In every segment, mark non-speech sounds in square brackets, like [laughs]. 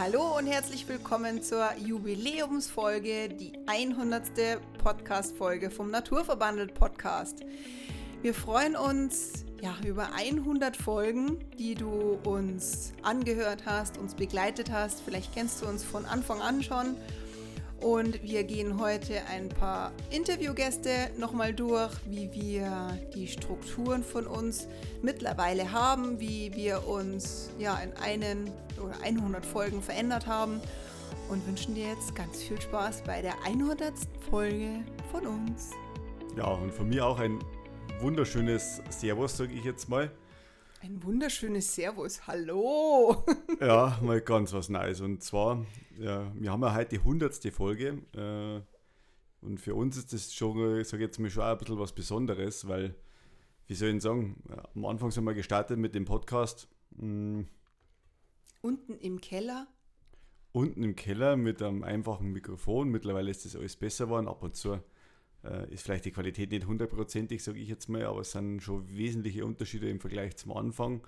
Hallo und herzlich willkommen zur Jubiläumsfolge, die 100. Podcast-Folge vom Naturverbandelt Podcast. Wir freuen uns ja, über 100 Folgen, die du uns angehört hast, uns begleitet hast. Vielleicht kennst du uns von Anfang an schon. Und wir gehen heute ein paar Interviewgäste nochmal durch, wie wir die Strukturen von uns mittlerweile haben, wie wir uns ja in einen oder 100 Folgen verändert haben und wünschen dir jetzt ganz viel Spaß bei der 100. Folge von uns. Ja, und von mir auch ein wunderschönes Servus, sage ich jetzt mal. Ein wunderschönes Servus, hallo! [laughs] ja, mal ganz was Neues. Und zwar, ja, wir haben ja heute die 100. Folge. Äh, und für uns ist das schon, ich sage jetzt mal, schon ein bisschen was Besonderes, weil, wie soll ich sagen, am Anfang sind wir gestartet mit dem Podcast. Mh, hm, Unten im Keller? Unten im Keller mit einem einfachen Mikrofon. Mittlerweile ist das alles besser geworden. Ab und zu ist vielleicht die Qualität nicht hundertprozentig, sage ich jetzt mal, aber es sind schon wesentliche Unterschiede im Vergleich zum Anfang.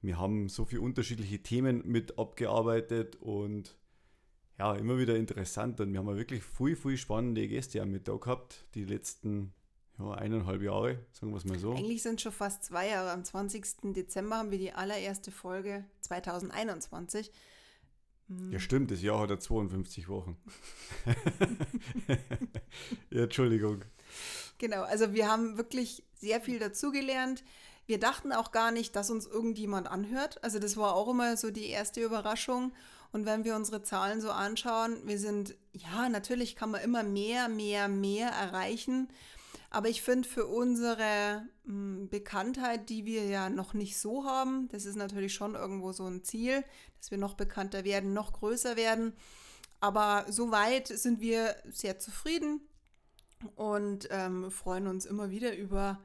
Wir haben so viele unterschiedliche Themen mit abgearbeitet und ja, immer wieder interessant. Und wir haben wirklich viel, viel spannende Gäste auch mit da gehabt, die letzten ja, eineinhalb Jahre, sagen wir es mal so. Eigentlich sind es schon fast zwei Jahre. Am 20. Dezember haben wir die allererste Folge 2021. Ja, stimmt, das Jahr hat ja 52 Wochen. [laughs] ja, Entschuldigung. Genau, also wir haben wirklich sehr viel dazugelernt. Wir dachten auch gar nicht, dass uns irgendjemand anhört. Also das war auch immer so die erste Überraschung. Und wenn wir unsere Zahlen so anschauen, wir sind, ja, natürlich kann man immer mehr, mehr, mehr erreichen. Aber ich finde für unsere hm, Bekanntheit, die wir ja noch nicht so haben, das ist natürlich schon irgendwo so ein Ziel, dass wir noch bekannter werden, noch größer werden. Aber soweit sind wir sehr zufrieden und ähm, freuen uns immer wieder über,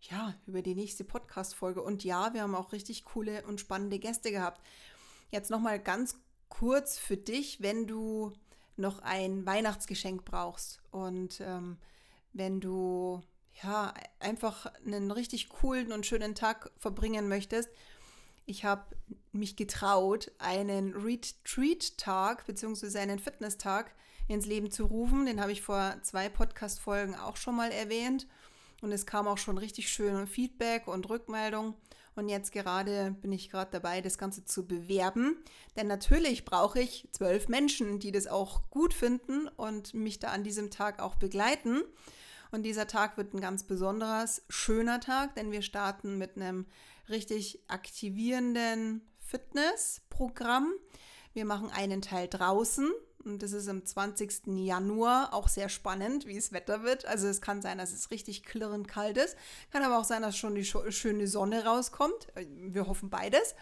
ja, über die nächste Podcast-Folge. Und ja, wir haben auch richtig coole und spannende Gäste gehabt. Jetzt nochmal ganz kurz für dich, wenn du noch ein Weihnachtsgeschenk brauchst und ähm, wenn du ja einfach einen richtig coolen und schönen Tag verbringen möchtest. Ich habe mich getraut, einen Retreat-Tag bzw. einen Fitness-Tag ins Leben zu rufen. Den habe ich vor zwei Podcast-Folgen auch schon mal erwähnt. Und es kam auch schon richtig schön Feedback und Rückmeldung. Und jetzt gerade bin ich gerade dabei, das Ganze zu bewerben. Denn natürlich brauche ich zwölf Menschen, die das auch gut finden und mich da an diesem Tag auch begleiten. Und dieser Tag wird ein ganz besonderes, schöner Tag, denn wir starten mit einem richtig aktivierenden Fitnessprogramm. Wir machen einen Teil draußen und das ist am 20. Januar auch sehr spannend, wie es Wetter wird. Also es kann sein, dass es richtig klirrend kalt ist. Kann aber auch sein, dass schon die schöne Sonne rauskommt. Wir hoffen beides.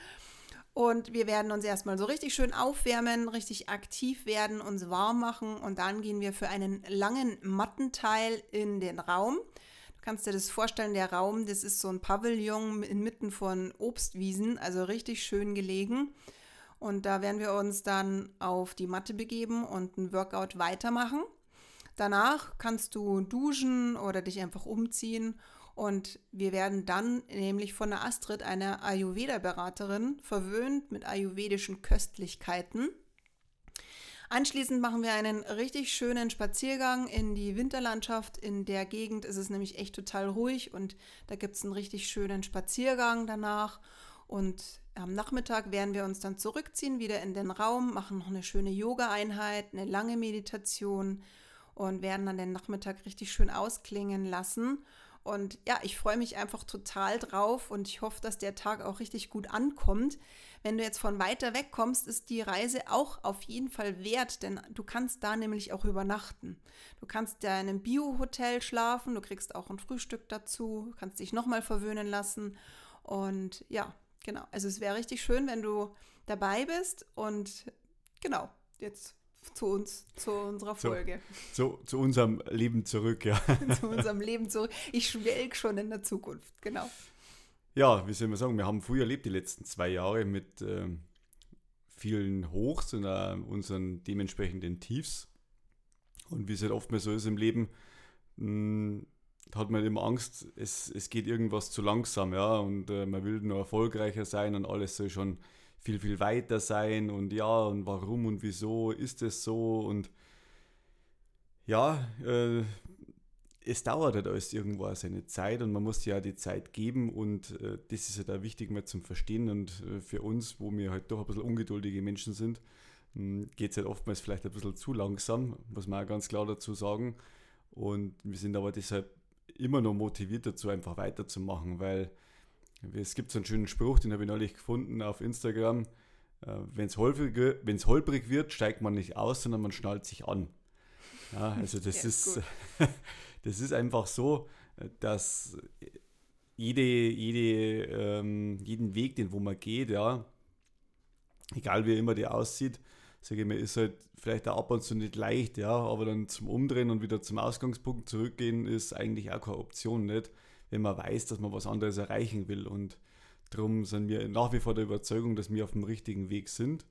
Und wir werden uns erstmal so richtig schön aufwärmen, richtig aktiv werden, uns warm machen und dann gehen wir für einen langen Mattenteil in den Raum. Du kannst dir das vorstellen, der Raum, das ist so ein Pavillon inmitten von Obstwiesen, also richtig schön gelegen. Und da werden wir uns dann auf die Matte begeben und ein Workout weitermachen. Danach kannst du duschen oder dich einfach umziehen und wir werden dann nämlich von der Astrid, einer Ayurveda-Beraterin, verwöhnt mit ayurvedischen Köstlichkeiten. Anschließend machen wir einen richtig schönen Spaziergang in die Winterlandschaft. In der Gegend ist es nämlich echt total ruhig und da gibt es einen richtig schönen Spaziergang danach. Und am Nachmittag werden wir uns dann zurückziehen, wieder in den Raum, machen noch eine schöne Yoga-Einheit, eine lange Meditation und werden dann den Nachmittag richtig schön ausklingen lassen. Und ja, ich freue mich einfach total drauf und ich hoffe, dass der Tag auch richtig gut ankommt. Wenn du jetzt von weiter weg kommst, ist die Reise auch auf jeden Fall wert, denn du kannst da nämlich auch übernachten. Du kannst da in einem Bio-Hotel schlafen, du kriegst auch ein Frühstück dazu, kannst dich nochmal verwöhnen lassen. Und ja, genau. Also es wäre richtig schön, wenn du dabei bist. Und genau, jetzt zu uns, zu unserer Folge. Zu, zu, zu, unserem Leben zurück, ja. [laughs] zu unserem Leben zurück. Ich schwelg schon in der Zukunft, genau. Ja, wie soll man sagen, wir haben früh erlebt die letzten zwei Jahre mit äh, vielen Hochs und äh, unseren dementsprechenden Tiefs. Und wie es halt oftmals so ist im Leben, mh, hm, hat man immer Angst, es, es geht irgendwas zu langsam, ja, und äh, man will nur erfolgreicher sein und alles soll schon viel, viel weiter sein und ja, und warum und wieso ist es so und ja, äh, es dauert halt alles irgendwo seine Zeit und man muss ja die Zeit geben und äh, das ist halt auch wichtig mal zum Verstehen und äh, für uns, wo wir halt doch ein bisschen ungeduldige Menschen sind, hm, geht es halt oftmals vielleicht ein bisschen zu langsam, muss man auch ganz klar dazu sagen. Und wir sind aber deshalb immer noch motiviert dazu, einfach weiterzumachen, weil es gibt so einen schönen Spruch, den habe ich neulich gefunden auf Instagram. Äh, Wenn es holprig, holprig wird, steigt man nicht aus, sondern man schnallt sich an. Ja, also das [laughs] ja, ist, [laughs] das ist einfach so, dass jede, jede, ähm, jeden Weg, den wo man geht, ja, egal wie immer der aussieht, sage ich mal, ist halt vielleicht auch ab und zu nicht leicht, ja, aber dann zum Umdrehen und wieder zum Ausgangspunkt zurückgehen ist eigentlich auch keine Option, nicht? Wenn man weiß, dass man was anderes erreichen will. Und darum sind wir nach wie vor der Überzeugung, dass wir auf dem richtigen Weg sind.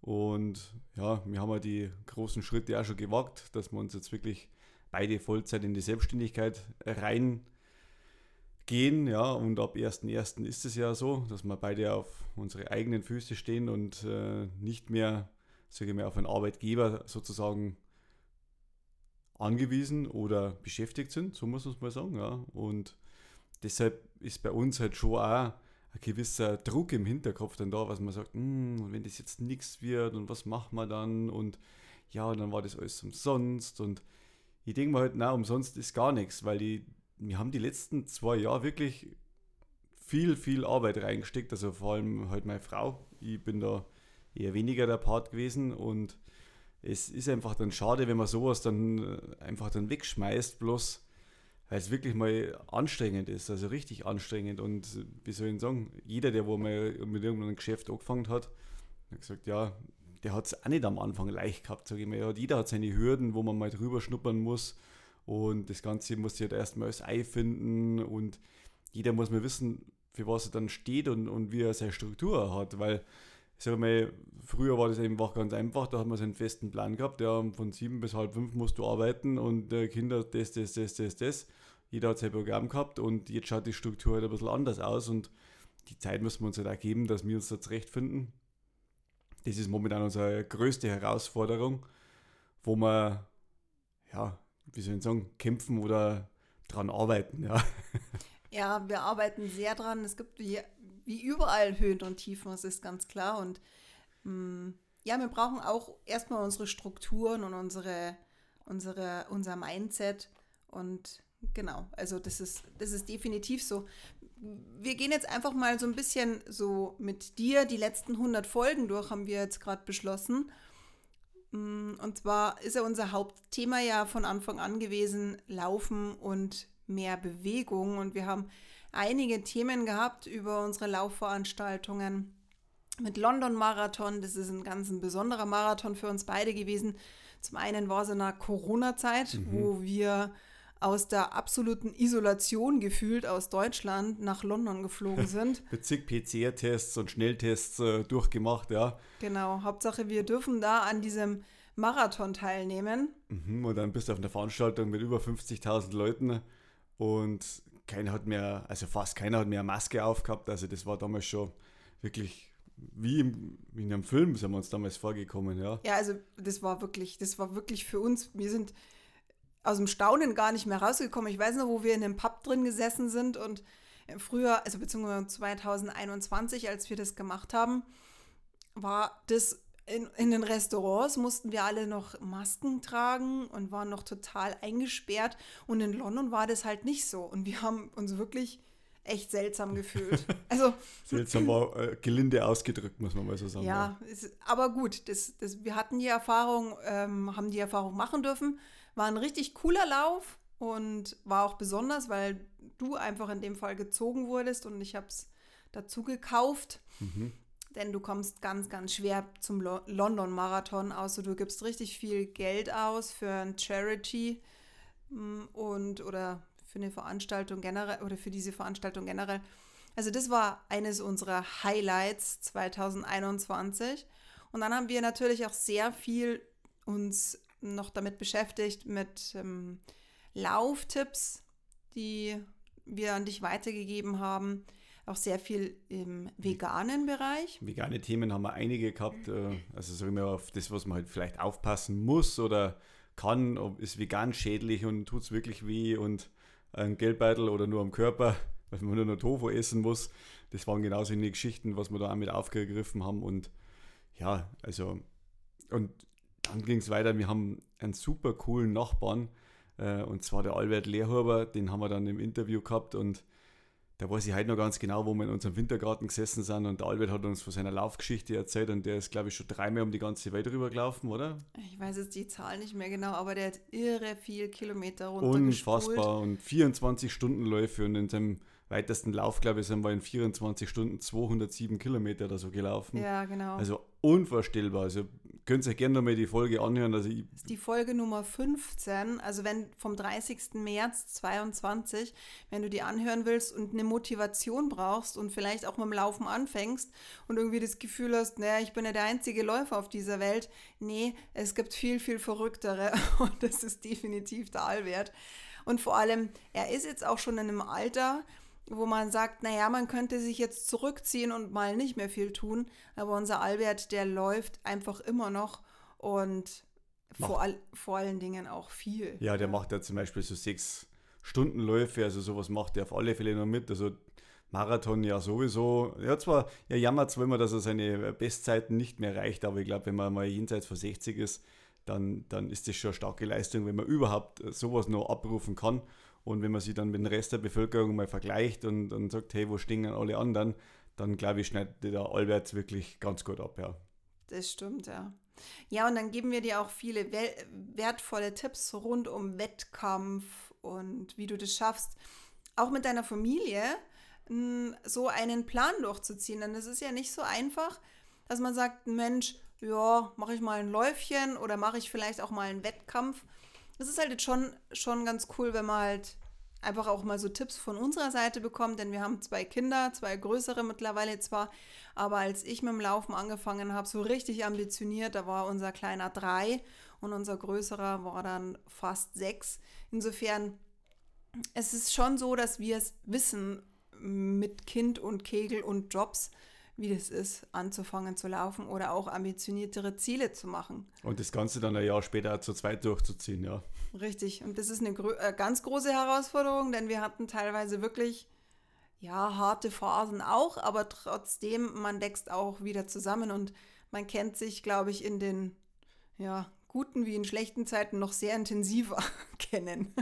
Und ja, wir haben ja die großen Schritte auch schon gewagt, dass wir uns jetzt wirklich beide Vollzeit in die Selbstständigkeit reingehen. Ja, und ab 1.1. ist es ja so, dass wir beide auf unsere eigenen Füße stehen und äh, nicht mehr sage ich mal, auf einen Arbeitgeber sozusagen angewiesen oder beschäftigt sind, so muss man es mal sagen. Ja. Und deshalb ist bei uns halt schon auch ein gewisser Druck im Hinterkopf dann da, was man sagt, hm, wenn das jetzt nichts wird und was machen wir dann und ja, dann war das alles umsonst und ich denke mir halt, na, umsonst ist gar nichts, weil die, wir haben die letzten zwei Jahre wirklich viel, viel Arbeit reingesteckt, also vor allem halt meine Frau. Ich bin da eher weniger der Part gewesen und es ist einfach dann schade, wenn man sowas dann äh, einfach dann wegschmeißt, bloß weil es wirklich mal anstrengend ist, also richtig anstrengend. Und wie soll ich sagen, jeder, der wo mal mit irgendeinem Geschäft angefangen hat, hat gesagt, ja, der hat es auch nicht am Anfang leicht gehabt, sage ich mal. Ja, jeder hat seine Hürden, wo man mal drüber schnuppern muss. Und das Ganze muss sich halt erstmal als Ei finden und jeder muss mal wissen, für was er dann steht und, und wie er seine Struktur hat, weil ich sage mal, früher war das einfach ganz einfach, da hat man so einen festen Plan gehabt, ja, von sieben bis halb fünf musst du arbeiten und äh, Kinder das, das, das, das, das. Jeder hat sein Programm gehabt und jetzt schaut die Struktur halt ein bisschen anders aus und die Zeit müssen wir uns halt auch geben, dass wir uns da zurechtfinden. Das ist momentan unsere größte Herausforderung, wo wir, ja, wie soll ich sagen, kämpfen oder dran arbeiten, ja. Ja, wir arbeiten sehr dran. Es gibt wie überall Höhen und Tiefen, das ist ganz klar. Und mh, mm, ja, wir brauchen auch erstmal unsere Strukturen und unsere, unsere, unser Mindset. Und genau, also das ist, das ist definitiv so. Wir gehen jetzt einfach mal so ein bisschen so mit dir die letzten 100 Folgen durch, haben wir jetzt gerade beschlossen. Mm, und zwar ist ja unser Hauptthema ja von Anfang an gewesen, Laufen und mehr Bewegung. Und wir haben einige Themen gehabt über unsere Laufveranstaltungen. Mit London Marathon, das ist ein ganz ein besonderer Marathon für uns beide gewesen. Zum einen war es in der Corona-Zeit, mhm. wo wir aus der absoluten Isolation gefühlt aus Deutschland nach London geflogen [laughs] sind. Mit zig PCR-Tests und Schnelltests äh, durchgemacht, ja. Genau, Hauptsache wir dürfen da an diesem Marathon teilnehmen. Mhm, und dann bist du auf einer Veranstaltung mit über 50.000 Leuten und keiner hat mehr, also fast keiner hat mehr eine Maske aufgehabt. Also das war damals schon wirklich wie, im, in einem Film sind wir uns damals vorgekommen, ja. Ja, also das war wirklich, das war wirklich für uns, wir sind aus dem Staunen gar nicht mehr rausgekommen. Ich weiß noch, wo wir in einem Pub drin gesessen sind und früher, also beziehungsweise 2021, als wir das gemacht haben, war das in, in den Restaurants mussten wir alle noch Masken tragen und waren noch total eingesperrt. Und in London war das halt nicht so. Und wir haben uns wirklich echt seltsam [laughs] gefühlt. Also, seltsam war äh, gelinde ausgedrückt, muss man mal so sagen. Ja, ist, aber gut, das, das, wir hatten die Erfahrung, ähm, haben die Erfahrung machen dürfen. War ein richtig cooler Lauf und war auch besonders, weil du einfach in dem Fall gezogen wurdest und ich habe es dazu gekauft. Mhm denn du kommst ganz, ganz schwer zum Lo London Marathon, außer du gibst richtig viel Geld aus für ein Charity mm, und oder für eine Veranstaltung generell oder für diese Veranstaltung generell. Also das war eines unserer Highlights 2021 und dann haben wir natürlich auch sehr viel uns noch damit beschäftigt mit ähm, Lauftipps, die wir an dich weitergegeben haben auch sehr viel im veganen Bereich. Vegane Themen haben wir einige gehabt. äh, Also sagen wir auf das, was man halt vielleicht aufpassen muss oder kann, ob ist vegan schädlich und tut es wirklich weh und ein Geldbeutel oder nur am Körper, [laughs] weil man nur noch Tofu essen muss. Das waren genauso die Geschichten, was wir da auch mit aufgegriffen haben. Und ja, also, und dann ging es weiter. Wir haben einen super coolen Nachbarn, äh, und zwar der Albert Lehrhuber, den haben wir dann im Interview gehabt und da weiß ich heute noch ganz genau, wo wir in unserem Wintergarten gesessen sind und der Albert hat uns von seiner Laufgeschichte erzählt und der ist, glaube ich, schon dreimal um die ganze Welt rübergelaufen, oder? Ich weiß jetzt die Zahl nicht mehr genau, aber der hat irre viel Kilometer runtergespult. Unfassbar und 24 Stundenläufe und in seinem weitesten Lauf, glaube ich, sind wir in 24 Stunden 207 Kilometer oder so gelaufen. Ja, genau. Also unvorstellbar. Also könnt ihr gerne nochmal die Folge anhören. Also Das ist die Folge Nummer 15, also wenn vom 30. März 22, wenn du die anhören willst und eine Motivation brauchst und vielleicht auch mit dem Laufen anfängst und irgendwie das Gefühl hast, naja, ich bin ja der einzige Läufer auf dieser Welt. Nee, es gibt viel, viel verrücktere [laughs] und das ist definitiv der Allwert. Und vor allem, er ist jetzt auch schon in einem Alter, wo man sagt, naja, man könnte sich jetzt zurückziehen und mal nicht mehr viel tun, aber unser Albert, der läuft einfach immer noch und vor, all, vor allen Dingen auch viel. ja, der macht ja zum Beispiel so sechs Stundenläufe, also sowas macht er auf alle Fälle noch mit. Also Marathon ja sowieso. Er hat zwar, er jammert zwar immer, dass er seine Bestzeiten nicht mehr erreicht, aber ich glaube, wenn man mal jenseits von 60 ist, dann, dann ist das schon eine starke Leistung, wenn man überhaupt sowas noch abrufen kann. Und wenn man sich dann mit dem Rest der Bevölkerung mal vergleicht und, und sagt, hey, wo stehen alle anderen, dann glaube ich, schneidet der Albert wirklich ganz gut ab, ja. Das stimmt, ja. Ja, und dann geben wir dir auch viele wertvolle Tipps rund um Wettkampf und wie du das schaffst, auch mit deiner Familie so einen Plan durchzuziehen. Denn es ist ja nicht so einfach, dass man sagt, Mensch, ja, mache ich mal ein Läufchen oder mache ich vielleicht auch mal einen Wettkampf. Es ist halt jetzt schon, schon ganz cool, wenn man halt einfach auch mal so Tipps von unserer Seite bekommt, denn wir haben zwei Kinder, zwei größere mittlerweile zwar, aber als ich mit dem Laufen angefangen habe, so richtig ambitioniert, da war unser kleiner drei und unser größerer war dann fast sechs. Insofern, es ist schon so, dass wir es wissen mit Kind und Kegel und Jobs, wie das ist, anzufangen zu laufen oder auch ambitioniertere Ziele zu machen. Und das Ganze dann ein Jahr später zu zweit durchzuziehen, ja. Richtig. Und das ist eine grö- äh, ganz große Herausforderung, denn wir hatten teilweise wirklich, ja, harte Phasen auch, aber trotzdem, man wächst auch wieder zusammen und man kennt sich, glaube ich, in den, ja, guten wie in schlechten Zeiten noch sehr intensiver [laughs] kennen.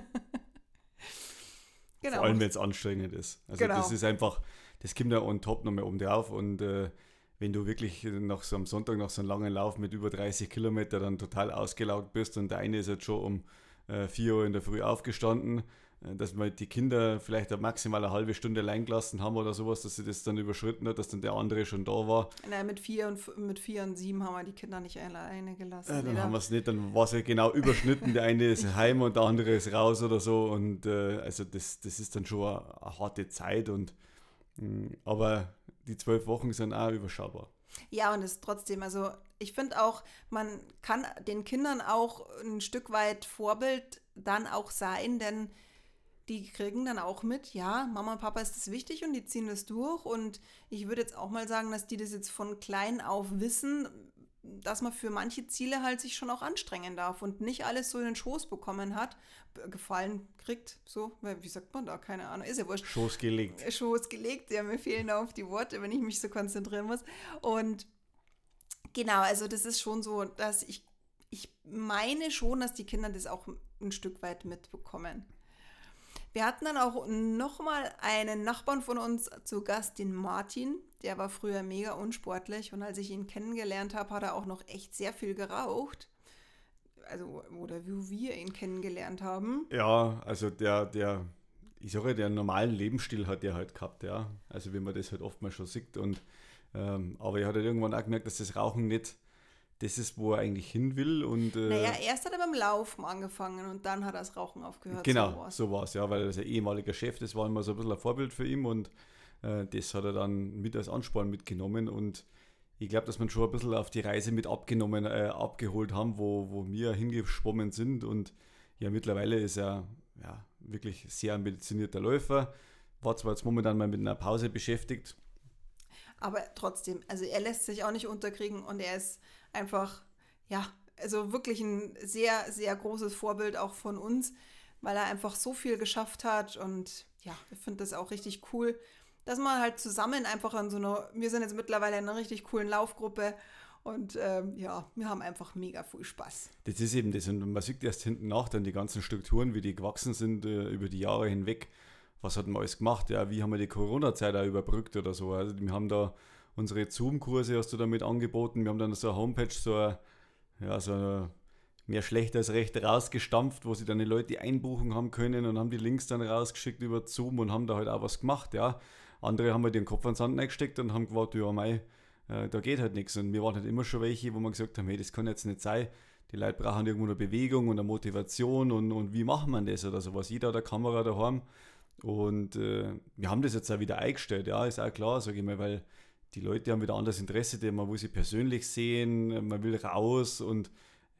genau. Vor allem, wenn es anstrengend ist. Also Genau. das ist einfach, das kommt ja on top nochmal oben drauf und äh, wenn du wirklich nach so einem Sonntag, nach so einem langen Lauf mit über 30 Kilometer dann total ausgelaugt bist und der eine ist jetzt schon um äh, 4 Uhr in der Früh aufgestanden, äh, dass wir die Kinder vielleicht eine maximal eine halbe Stunde allein gelassen haben oder sowas, dass sie das dann überschritten hat, dass dann der andere schon da war. Nein, mit vier, und, mit vier und sieben haben wir die Kinder nicht alleine gelassen. Äh, dann haben wir es nicht, dann war es ja genau überschnitten. Der eine ist heim und der andere ist raus oder so. Und äh, also das, das ist dann schon eine, eine harte Zeit. Und aber die zwölf Wochen sind auch überschaubar. Ja, und es trotzdem, also ich finde auch, man kann den Kindern auch ein Stück weit Vorbild dann auch sein, denn die kriegen dann auch mit, ja, Mama und Papa ist das wichtig und die ziehen das durch. Und ich würde jetzt auch mal sagen, dass die das jetzt von klein auf wissen, dass man für manche Ziele halt sich schon auch anstrengen darf und nicht alles so in den Schoß bekommen hat, gefallen kriegt, so, wie sagt man da, keine Ahnung, ist ja wurscht. Schoß gelegt. Schoß gelegt. Ja, mir fehlen da auf die Worte, wenn ich mich so konzentrieren muss. Und genau, also das ist schon so, dass ich, ich meine schon, dass die Kinder das auch ein Stück weit mitbekommen. Wir hatten dann auch nochmal einen Nachbarn von uns zu Gast, den Martin. Der war früher mega unsportlich und als ich ihn kennengelernt habe, hat er auch noch echt sehr viel geraucht. Also, oder wie wir ihn kennengelernt haben. Ja, also der, der, ich sage, der normalen Lebensstil hat er halt gehabt, ja. Also wie man das halt oftmals schon sieht. Und, ähm, aber er hat halt irgendwann auch gemerkt, dass das Rauchen nicht das ist, wo er eigentlich hin will. Und, äh, Naja, erst hat er beim Laufen angefangen und dann hat er das Rauchen aufgehört. Genau, so war es, ja, weil er ist ein ehemaliger Chef, das war immer so ein bisschen ein Vorbild für ihn und äh, das hat er dann mit als Ansporn mitgenommen und ich glaube, dass man schon ein bisschen auf die Reise mit abgenommen, äh, abgeholt haben, wo, wo wir hingeschwommen sind und ja, mittlerweile ist er ja, wirklich sehr ambitionierter Läufer. war zwar jetzt momentan mal mit einer Pause beschäftigt. Aber trotzdem, also er lässt sich auch nicht unterkriegen und er ist einfach, ja, also wirklich ein sehr, sehr großes Vorbild auch von uns, weil er einfach so viel geschafft hat und ja, ich finde das auch richtig cool, dass man halt zusammen einfach an so einer, wir sind jetzt mittlerweile in einer richtig coolen Laufgruppe und ähm, ja, wir haben einfach mega viel Spaß. Das ist eben das. Und man sieht erst hinten nach dann die ganzen Strukturen, wie die gewachsen sind äh, über die Jahre hinweg. Was hat man alles gemacht? Ja, wie haben wir die Corona-Zeit auch überbrückt oder so? Also wir haben da unsere Zoom-Kurse hast du damit angeboten. Wir haben dann so eine Homepage, so eine, ja, so eine mehr schlecht als recht rausgestampft, wo sie dann die Leute die Einbuchung haben können und haben die Links dann rausgeschickt über Zoom und haben da halt auch was gemacht, ja. Andere haben halt den Kopf ans Sand eingesteckt und haben gewartet, ja, mei, äh, da geht halt nichts. Und wir waren halt immer schon welche, wo wir gesagt haben, hey, das kann jetzt nicht sein. Die Leute brauchen irgendwo eine Bewegung und eine Motivation und, und wie macht man das oder sowas. Jeder hat eine Kamera daheim. Und äh, wir haben das jetzt auch wieder eingestellt, ja, ist auch klar, sage ich mal, weil die Leute haben wieder anderes Interesse, man will sie persönlich sehen, man will raus und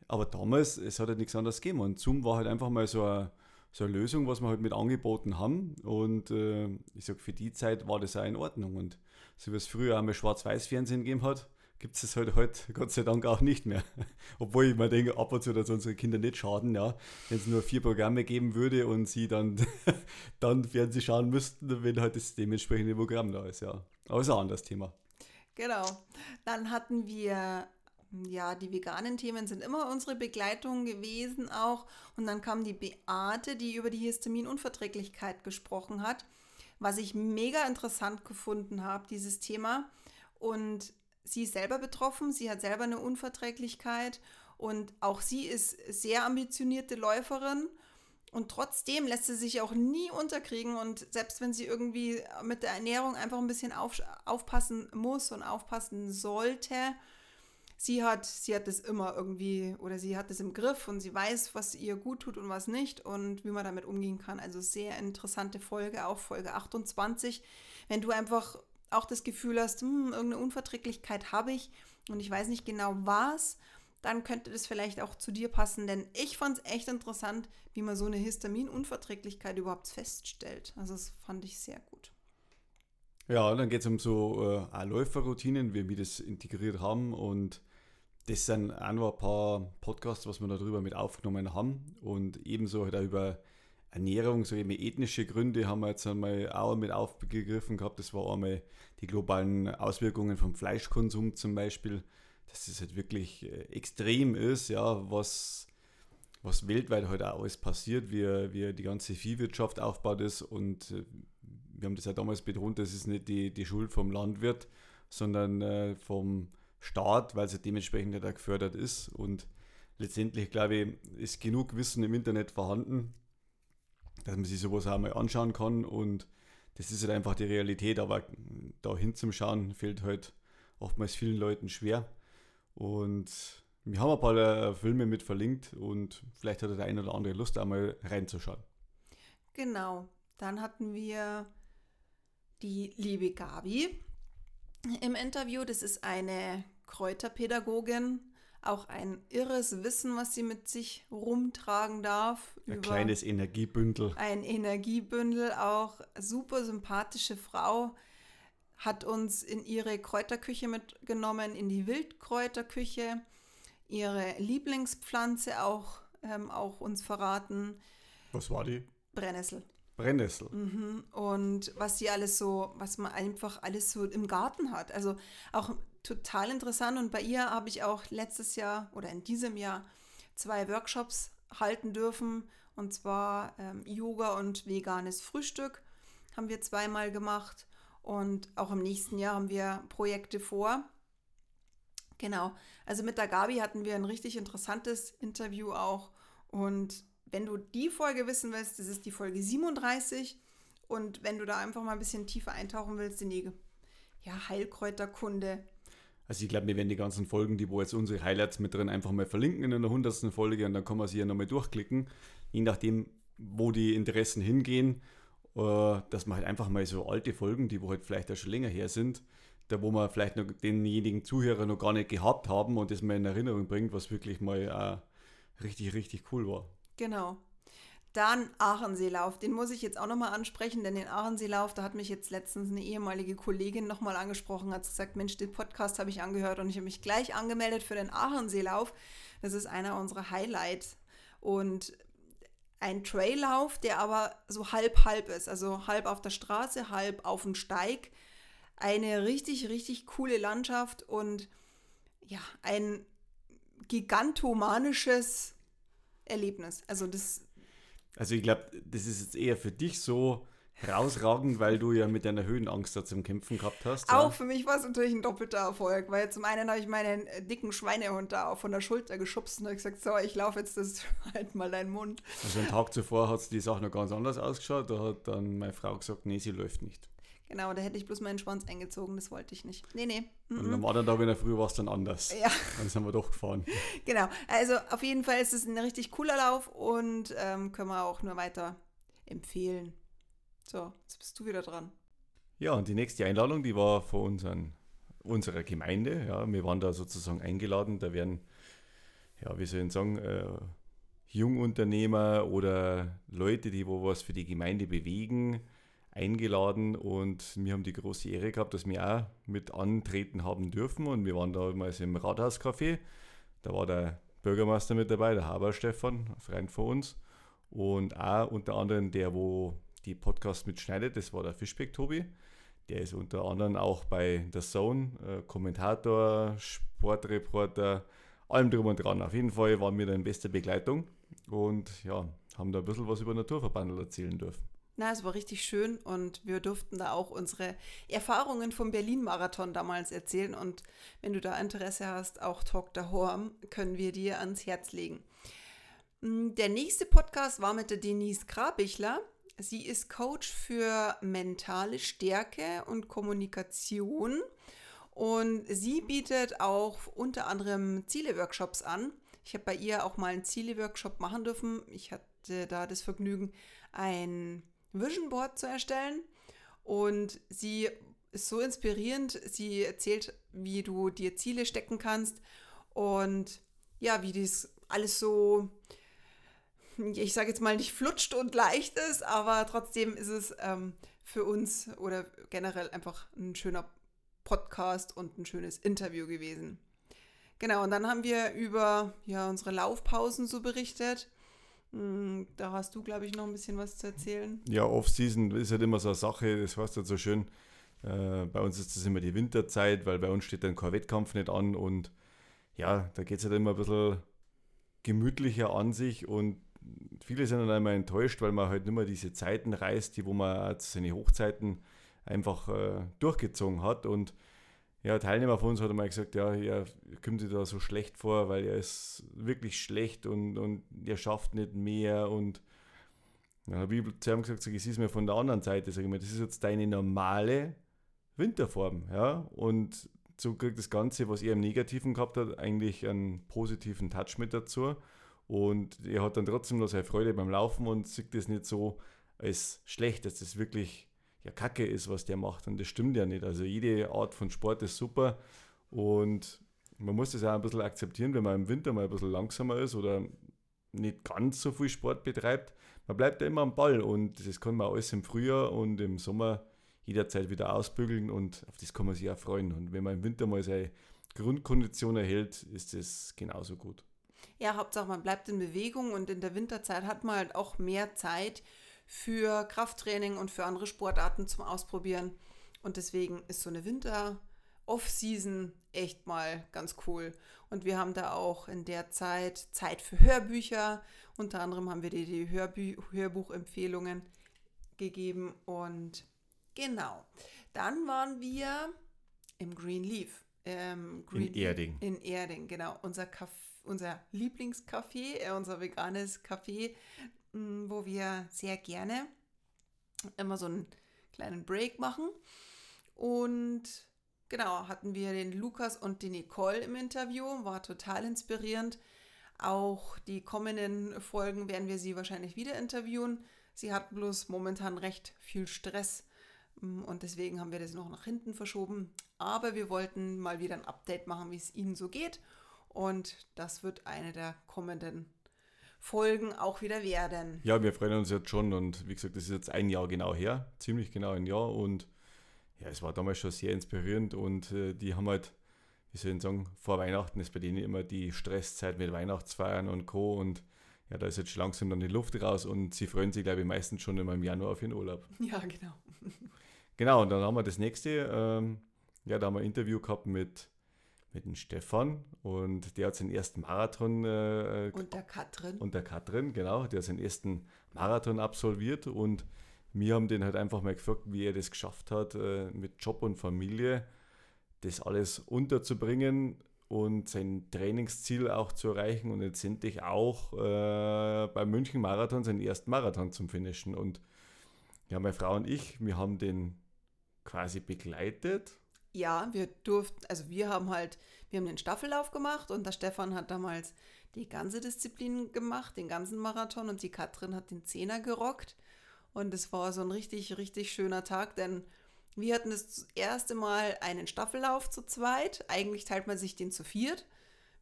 aber damals, es hat halt nichts anderes gegeben und Zoom war halt einfach mal so eine, so eine Lösung, was wir halt mit angeboten haben und äh, ich sage, für die Zeit war das auch in Ordnung und so wie es früher einmal Schwarz-Weiß-Fernsehen gegeben hat, gibt es halt heute [laughs] Gott sei Dank auch nicht mehr. [laughs] Obwohl ich mir denke, ab und zu, dass unsere Kinder nicht schaden, ja. Wenn es nur vier Programme geben würde und sie dann, [laughs] dann Fernsehen schauen müssten, wenn halt das dementsprechende Programm da ist, ja. Aber ist auch ein anderes Thema. Genau. Dann hatten wir ja, die veganen Themen sind immer unsere Begleitung gewesen auch. Und dann kam die Beate, die über die Histaminunverträglichkeit gesprochen hat was ich mega interessant gefunden habe, dieses Thema. Und sie ist selber betroffen, sie hat selber eine Unverträglichkeit und auch sie ist sehr ambitionierte Läuferin. Und trotzdem lässt sie sich auch nie unterkriegen. Und selbst wenn sie irgendwie mit der Ernährung einfach ein bisschen auf, aufpassen muss und aufpassen sollte, sie hat, sie hat das immer irgendwie oder sie hat es im Griff und sie weiß, was ihr gut tut und was nicht und wie man damit umgehen kann. Also sehr interessante Folge, auch Folge 28. Wenn du einfach auch das Gefühl hast, hm, irgendeine Unverträglichkeit habe ich und ich weiß nicht genau was, dann könnte das vielleicht auch zu dir passen, denn ich fand es echt interessant, wie man so eine Histaminunverträglichkeit überhaupt feststellt. Also das fand ich sehr gut. Ja, dann geht es um so äh, Läuferroutinen, wie wir das integriert haben und das sind auch noch ein paar Podcasts, was wir darüber mit aufgenommen haben. Und ebenso halt auch über Ernährung, so eben ethnische Gründe haben wir jetzt einmal auch mit aufgegriffen gehabt. Das war einmal die globalen Auswirkungen vom Fleischkonsum zum Beispiel, dass das halt wirklich äh, extrem ist, ja, was, was weltweit heute halt auch alles passiert, wie, wie die ganze Viehwirtschaft aufgebaut ist. Und äh, wir haben das ja damals betont, das ist nicht die, die Schuld vom Landwirt, sondern äh, vom Staat, weil es dementsprechend nicht gefördert ist. Und letztendlich, glaube ich, ist genug Wissen im Internet vorhanden, dass man sich sowas auch mal anschauen kann. Und das ist halt einfach die Realität. Aber da hinzuschauen fehlt halt oftmals vielen Leuten schwer. Und wir haben ein paar äh, Filme mit verlinkt und vielleicht hat der eine oder andere Lust, einmal reinzuschauen. Genau. Dann hatten wir die liebe Gabi im Interview. Das ist eine Kräuterpädagogin, auch ein irres Wissen, was sie mit sich rumtragen darf. Ein kleines Energiebündel. Ein Energiebündel, auch super sympathische Frau, hat uns in ihre Kräuterküche mitgenommen, in die Wildkräuterküche, ihre Lieblingspflanze auch, ähm, auch uns verraten. Was war die? Brennnessel. Brennnessel. Mhm. Und was sie alles so, was man einfach alles so im Garten hat. Also auch total interessant. Und bei ihr habe ich auch letztes Jahr oder in diesem Jahr zwei Workshops halten dürfen. Und zwar ähm, Yoga und veganes Frühstück haben wir zweimal gemacht. Und auch im nächsten Jahr haben wir Projekte vor. Genau, also mit der Gabi hatten wir ein richtig interessantes Interview auch. Und wenn du die Folge wissen willst, das ist die Folge 37 und wenn du da einfach mal ein bisschen tiefer eintauchen willst in die ja, Heilkräuterkunde, also ich glaube, wir werden die ganzen Folgen, die wo jetzt unsere Highlights mit drin, einfach mal verlinken in einer hundertsten Folge und dann kann man sie ja nochmal durchklicken, je nachdem, wo die Interessen hingehen, äh, dass man halt einfach mal so alte Folgen, die wo halt vielleicht auch schon länger her sind, da wo man vielleicht noch denjenigen Zuhörer noch gar nicht gehabt haben und das mal in Erinnerung bringt, was wirklich mal äh, richtig, richtig cool war. Genau. Dann Aachenseelauf, den muss ich jetzt auch nochmal ansprechen, denn den Aachenseelauf, da hat mich jetzt letztens eine ehemalige Kollegin nochmal angesprochen, hat gesagt, Mensch, den Podcast habe ich angehört und ich habe mich gleich angemeldet für den Aachenseelauf. Das ist einer unserer Highlights und ein Traillauf, der aber so halb-halb ist, also halb auf der Straße, halb auf dem Steig. Eine richtig, richtig coole Landschaft und ja, ein gigantomanisches Erlebnis. Also das also ich glaube, das ist jetzt eher für dich so herausragend, weil du ja mit deiner Höhenangst da zum Kämpfen gehabt hast. Auch ja. für mich war es natürlich ein doppelter Erfolg, weil zum einen habe ich meinen äh, dicken Schweinehund da auch von der Schulter geschubst und habe gesagt, so, ich laufe jetzt das [laughs] halt mal deinen Mund. Also einen Tag zuvor hat die Sache noch ganz anders ausgeschaut. Da hat dann meine Frau gesagt, nee, sie läuft nicht. Genau, da hätte ich bloß meinen Schwanz eingezogen, das wollte ich nicht. Nee, nee. Und am anderen Tag in der Früh war es dann anders. Ja. Dann sind wir doch gefahren. [laughs] Genau, also auf jeden Fall ist es ein richtig cooler Lauf und ähm, können wir auch nur weiter empfehlen. So, jetzt bist du wieder dran. Ja, und die nächste Einladung, die war von unseren, unserer Gemeinde. Ja, wir waren da sozusagen eingeladen. Da werden, ja, wie soll ich sagen, äh, Jungunternehmer oder Leute, die wo was für die Gemeinde bewegen, eingeladen und wir haben die große Ehre gehabt, dass wir auch mit antreten haben dürfen und wir waren damals im Rathauscafé. Da war der Bürgermeister mit dabei, der Haber Stefan, Freund von uns und auch unter anderem der, wo die Podcast mitschneidet, das war der Fischbeck Tobi. Der ist unter anderem auch bei The Zone, äh, Kommentator, Sportreporter, allem drum und dran. Auf jeden Fall waren wir da in bester Begleitung und ja, haben da ein bisschen was über Naturverband erzählen dürfen. Na, es war richtig schön und wir durften da auch unsere Erfahrungen vom Berlin-Marathon damals erzählen. Und wenn du da Interesse hast, auch Talk the Horm, können wir dir ans Herz legen. Mm, der nächste Podcast war mit der Denise Grabichler. Sie ist Coach für mentale Stärke und Kommunikation und sie bietet auch unter anderem Ziele-Workshops an. Ich habe bei ihr auch mal einen Ziele-Workshop machen dürfen. Ich hatte da das Vergnügen, ein Vision Board zu erstellen. Und sie ist so inspirierend. Sie erzählt, wie du dir Ziele stecken kannst und ja, wie dies alles so, ich sage jetzt mal nicht flutscht und leicht ist, aber trotzdem ist es ähm, für uns oder generell einfach ein schöner Podcast und ein schönes Interview gewesen. Genau, und dann haben wir über ja, unsere Laufpausen so berichtet da hast du, glaube ich, noch ein bisschen was zu erzählen. Ja, Off-Season ist halt immer so eine Sache, das heißt halt so schön. Äh, bei uns ist das immer die Winterzeit, weil bei uns steht dann kein Wettkampf nicht an und ja, da geht es halt immer ein bisschen gemütlicher an sich und viele sind dann einmal enttäuscht, weil man halt nicht mehr diese Zeiten reißt, die wo man seine Hochzeiten einfach äh, durchgezogen hat und ja, Teilnehmer von uns hat einmal gesagt, ja, er kommt sich da so schlecht vor, weil er ist wirklich schlecht und, und er schafft nicht mehr und dann habe ich zu ihm gesagt, sag, ich sehe es mir von der anderen Seite, sage ich mir, das ist jetzt deine normale Winterform, ja, und so kriegt das Ganze, was er im Negativen gehabt hat, eigentlich einen positiven Touch mit dazu und er hat dann trotzdem noch seine Freude beim Laufen und sieht das nicht so als schlecht, dass das wirklich ja Kacke ist, was der macht. Und das stimmt ja nicht. Also jede Art von Sport ist super und man muss das auch ein bisschen akzeptieren, wenn man im Winter mal ein bisschen langsamer ist oder nicht ganz so viel Sport betreibt. Man bleibt ja immer am Ball und das kann man alles im Frühjahr und im Sommer jederzeit wieder ausbügeln und auf das kann man sich auch freuen. Und wenn man im Winter mal seine Grundkondition erhält, ist das genauso gut. Ja, Hauptsache man bleibt in Bewegung und in der Winterzeit hat man halt auch mehr Zeit für Krafttraining und für andere Sportarten zum Ausprobieren. Und deswegen ist so eine Winter- Off-Season echt mal ganz cool. Und wir haben da auch in der Zeit Zeit für Hörbücher. Unter anderem haben wir dir die Hörbü Hörbuchempfehlungen gegeben. Und genau. Dann waren wir im Green Leaf. Ähm, Green in Erding. In Erding, genau. Unser, unser Lieblingscafé, äh, unser veganes Café wo wir sehr gerne immer so einen kleinen Break machen. Und genau, hatten wir den Lukas und die Nicole im Interview, war total inspirierend. Auch die kommenden Folgen werden wir sie wahrscheinlich wieder interviewen. Sie hat bloß momentan recht viel Stress mm, und deswegen haben wir das noch nach hinten verschoben. Aber wir wollten mal wieder ein Update machen, wie es ihnen so geht. Und das wird eine der kommenden Folgen auch wieder werden. Ja, wir freuen uns jetzt schon und wie gesagt, das ist jetzt ein Jahr genau her, ziemlich genau ein Jahr und ja, es war damals schon sehr inspirierend und äh, die haben halt, wie soll ich sagen, vor Weihnachten ist bei denen immer die Stresszeit mit Weihnachtsfeiern und Co. und ja, da ist jetzt schon langsam dann die Luft raus und sie freuen sich, glaube ich, meistens schon immer im Januar auf ihren Urlaub. [laughs] Ja, genau. Genau, und dann haben wir das nächste, ähm, ja, da haben wir ein Interview gehabt mit, mit dem Stefan und der hat seinen ersten Marathon. Äh, und der Katrin. Und der Katrin, genau, der hat seinen ersten Marathon absolviert und wir haben den halt einfach mal gefragt, wie er das geschafft hat, äh, mit Job und Familie das alles unterzubringen und sein Trainingsziel auch zu erreichen und letztendlich auch äh, beim München Marathon seinen ersten Marathon zum Finishen. Und ja, meine Frau und ich, wir haben den quasi begleitet. Ja, wir durften, also wir haben halt, wir haben den Staffellauf gemacht und der Stefan hat damals die ganze Disziplin gemacht, den ganzen Marathon und die Katrin hat den Zehner gerockt. Und es war so ein richtig, richtig schöner Tag, denn wir hatten das erste Mal einen Staffellauf zu zweit. Eigentlich teilt man sich den zu viert.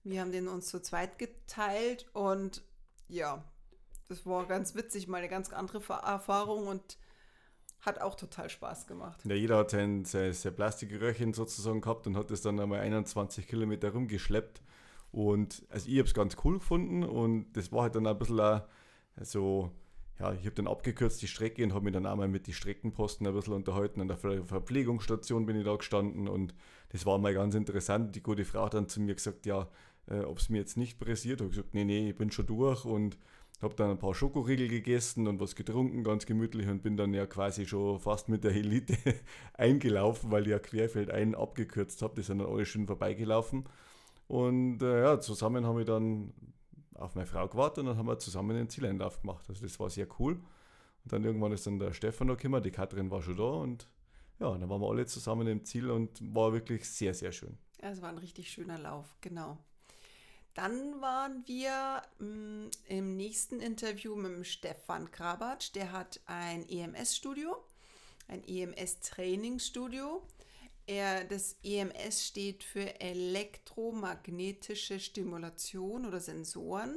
Wir haben den uns zu zweit geteilt und ja, das war ganz witzig, mal eine ganz andere Erfahrung und hat auch total Spaß gemacht. Ja, jeder hat sein, sein, sein Plastikröhrchen sozusagen gehabt und hat es dann einmal 21 Kilometer rumgeschleppt. Und also ich habe es ganz cool gefunden und das war halt dann ein bisschen so ja, ich habe dann abgekürzt die Strecke und habe mich dann auch mal mit den Streckenposten ein bisschen unterhalten. An der Verpflegungsstation bin ich da gestanden und das war mal ganz interessant. Die gute Frau hat dann zu mir gesagt, ja, äh, ob es mir jetzt nicht pressiert. Ich habe gesagt, nee, nee, ich bin schon durch und habe dann ein paar Schokoriegel gegessen und was getrunken, ganz gemütlich und bin dann ja quasi schon fast mit der Elite [laughs] eingelaufen, weil ich ja querfeld einen abgekürzt habe. Die sind dann alle schön vorbeigelaufen. Und äh, ja, zusammen haben wir dann auf meine Frau gewartet und dann haben wir zusammen den Zieleinlauf gemacht. Also das war sehr cool. Und dann irgendwann ist dann der Stefan noch gekommen, die Katrin war schon da und ja, dann waren wir alle zusammen im Ziel und war wirklich sehr, sehr schön. Es war ein richtig schöner Lauf, genau. Dann waren wir mh, mm, im nächsten Interview mit dem Stefan Krabatsch. Der hat ein EMS-Studio, ein EMS-Trainingsstudio. Er, das EMS steht für elektromagnetische Stimulation oder Sensoren.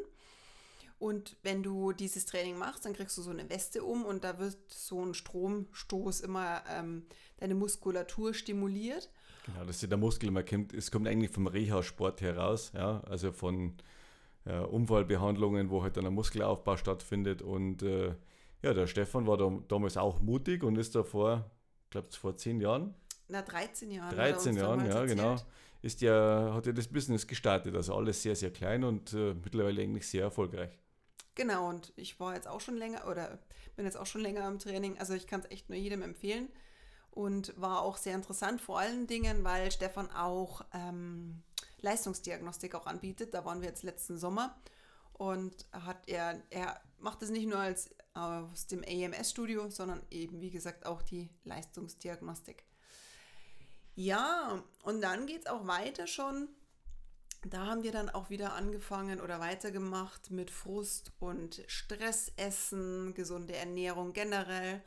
Und wenn du dieses Training machst, dann kriegst du so eine Weste um und da wird so ein Stromstoß immer ähm, deine Muskulatur stimuliert. Genau, das ist der Muskel, man kennt, es kommt eigentlich vom Reha-Sport heraus, ja, also von äh, Unfallbehandlungen, wo halt dann ein Muskelaufbau stattfindet. Und äh, ja, der Stefan war da, damals auch mutig und ist da vor, ich glaube, vor zehn Jahren na, 13 Jahren. 13 Jahren, ja, genau. Ist ja, hat ja das Business gestartet. Also alles sehr, sehr klein und äh, mittlerweile eigentlich sehr erfolgreich. Genau, und ich war jetzt auch schon länger oder bin jetzt auch schon länger im Training. Also ich kann es echt nur jedem empfehlen. Und war auch sehr interessant, vor allen Dingen, weil Stefan auch ähm, Leistungsdiagnostik auch anbietet. Da waren wir jetzt letzten Sommer. Und hat er, er macht es nicht nur als aus dem AMS-Studio, sondern eben, wie gesagt, auch die Leistungsdiagnostik. Ja, und dann geht es auch weiter schon. Da haben wir dann auch wieder angefangen oder weitergemacht mit Frust und Stressessen, gesunde Ernährung generell.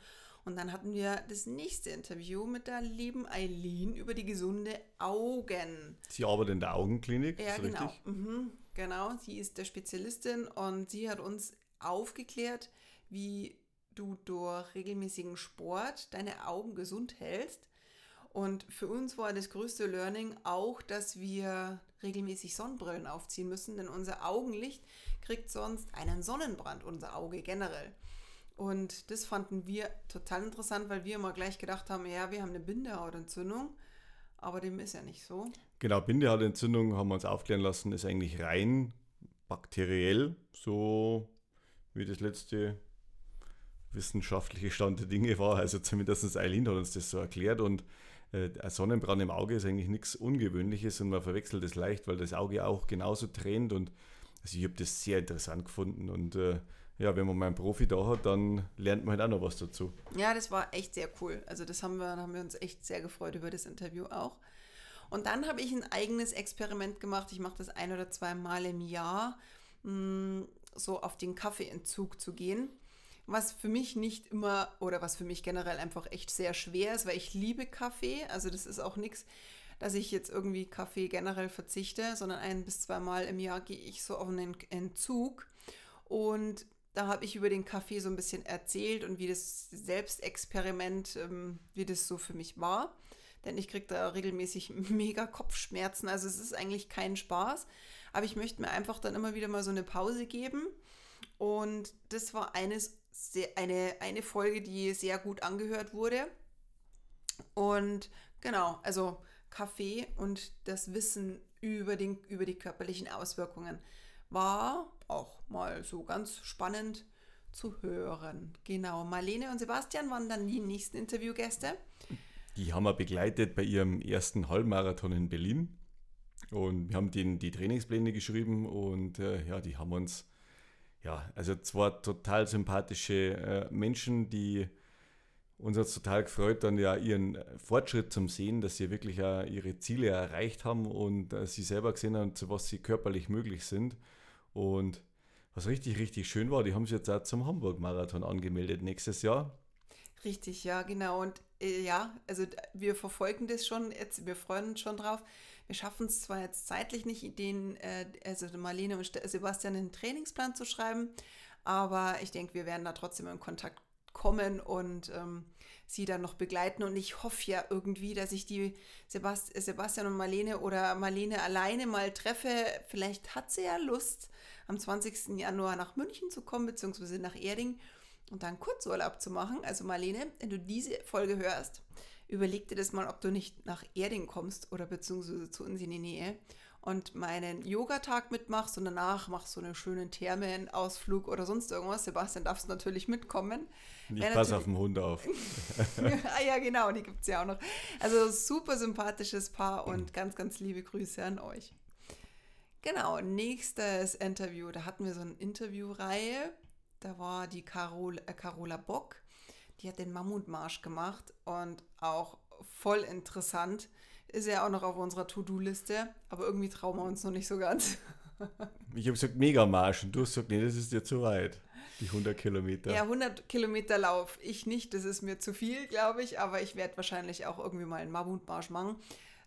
Und dann hatten wir das nächste Interview mit der lieben Eileen über die gesunde Augen. Sie arbeitet in der Augenklinik. Ja, genau. Mhm, genau, sie ist der Spezialistin und sie hat uns aufgeklärt, wie du durch regelmäßigen Sport deine Augen gesund hältst und für uns war das größte Learning auch, dass wir regelmäßig Sonnenbrillen aufziehen müssen, denn unser Augenlicht kriegt sonst einen Sonnenbrand, unser Auge generell. Und das fanden wir total interessant, weil wir immer gleich gedacht haben, ja, wir haben eine Bindehautentzündung, aber dem ist ja nicht so. Genau, Bindehautentzündung haben wir uns aufklären lassen, ist eigentlich rein bakteriell, so wie das letzte wissenschaftliche Stand der Dinge war. Also zumindest Eileen hat uns das so erklärt und äh, ein Sonnenbrand im Auge ist eigentlich nichts Ungewöhnliches und man verwechselt das leicht, weil das Auge auch genauso tränt und also ich habe das sehr interessant gefunden und äh, ja, wenn man mal einen Profi da hat, dann lernt man halt auch noch was dazu. Ja, das war echt sehr cool. Also das haben wir, haben wir uns echt sehr gefreut über das Interview auch. Und dann habe ich ein eigenes Experiment gemacht. Ich mache das ein oder zwei Mal im Jahr, mm, so auf den Kaffeeentzug zu gehen was für mich nicht immer oder was für mich generell einfach echt sehr schwer ist, weil ich liebe Kaffee. Also das ist auch nichts, dass ich jetzt irgendwie Kaffee generell verzichte, sondern ein bis zweimal im Jahr gehe ich so auf einen Entzug. Und da habe ich über den Kaffee so ein bisschen erzählt und wie das Selbstexperiment, ähm, wie das so für mich war. Denn ich kriege da regelmäßig [laughs] mega Kopfschmerzen. Also es ist eigentlich kein Spaß. Aber ich möchte mir einfach dann immer wieder mal so eine Pause geben. Und das war eines, eine, eine Folge, die sehr gut angehört wurde. Und genau, also Kaffee und das Wissen über, den, über die körperlichen Auswirkungen war auch mal so ganz spannend zu hören. Genau, Marlene und Sebastian waren dann die nächsten Interviewgäste. Die haben wir begleitet bei ihrem ersten Halbmarathon in Berlin. Und wir haben denen die Trainingspläne geschrieben und äh, ja, die haben uns, ja, also zwei total sympathische äh, Menschen, die uns hat total gefreut, dann ja ihren Fortschritt zum Sehen, dass sie wirklich ja ihre Ziele erreicht haben und äh, sie selber gesehen haben, zu was sie körperlich möglich sind. Und was richtig, richtig schön war, die haben sich jetzt auch zum Hamburg-Marathon angemeldet nächstes Jahr. Richtig, ja, genau. Und äh, ja, also wir verfolgen das schon jetzt, wir freuen uns schon drauf. Wir schaffen es zwar jetzt zeitlich nicht, den, äh, also Marlene und Sebastian einen Trainingsplan zu schreiben, aber ich denke, wir werden da trotzdem in Kontakt kommen und ähm, sie dann noch begleiten. Und ich hoffe ja irgendwie, dass ich die Sebast Sebastian und Marlene oder Marlene alleine mal treffe. Vielleicht hat sie ja Lust, am 20. Januar nach München zu kommen, beziehungsweise nach Erding und dann Kurzurlaub zu machen. Also Marlene, wenn du diese Folge hörst, überleg dir das mal, ob du nicht nach Erding kommst oder beziehungsweise zu uns in die Nähe und meinen Yogatag mitmachst und danach machst du einen schönen Thermenausflug oder sonst irgendwas. Sebastian darfst natürlich mitkommen. Ich passe auf den Hund auf. [laughs] ah ja, genau, die gibt es ja auch noch. Also super sympathisches Paar und ganz, ganz liebe Grüße an euch. Genau, nächstes Interview. Da hatten wir so eine Interviewreihe. Da war die Carol, äh, Carola Bock. Die hat den Mammutmarsch gemacht und auch voll interessant. Ist ja auch noch auf unserer To-Do-Liste, aber irgendwie trauen wir uns noch nicht so ganz. [laughs] ich habe gesagt Megamarsch und du hast gesagt, nee, das ist dir zu weit. Die 100 Kilometer. Ja, 100 Kilometer Lauf. Ich nicht, das ist mir zu viel, glaube ich, aber ich werde wahrscheinlich auch irgendwie mal einen Mammutmarsch machen.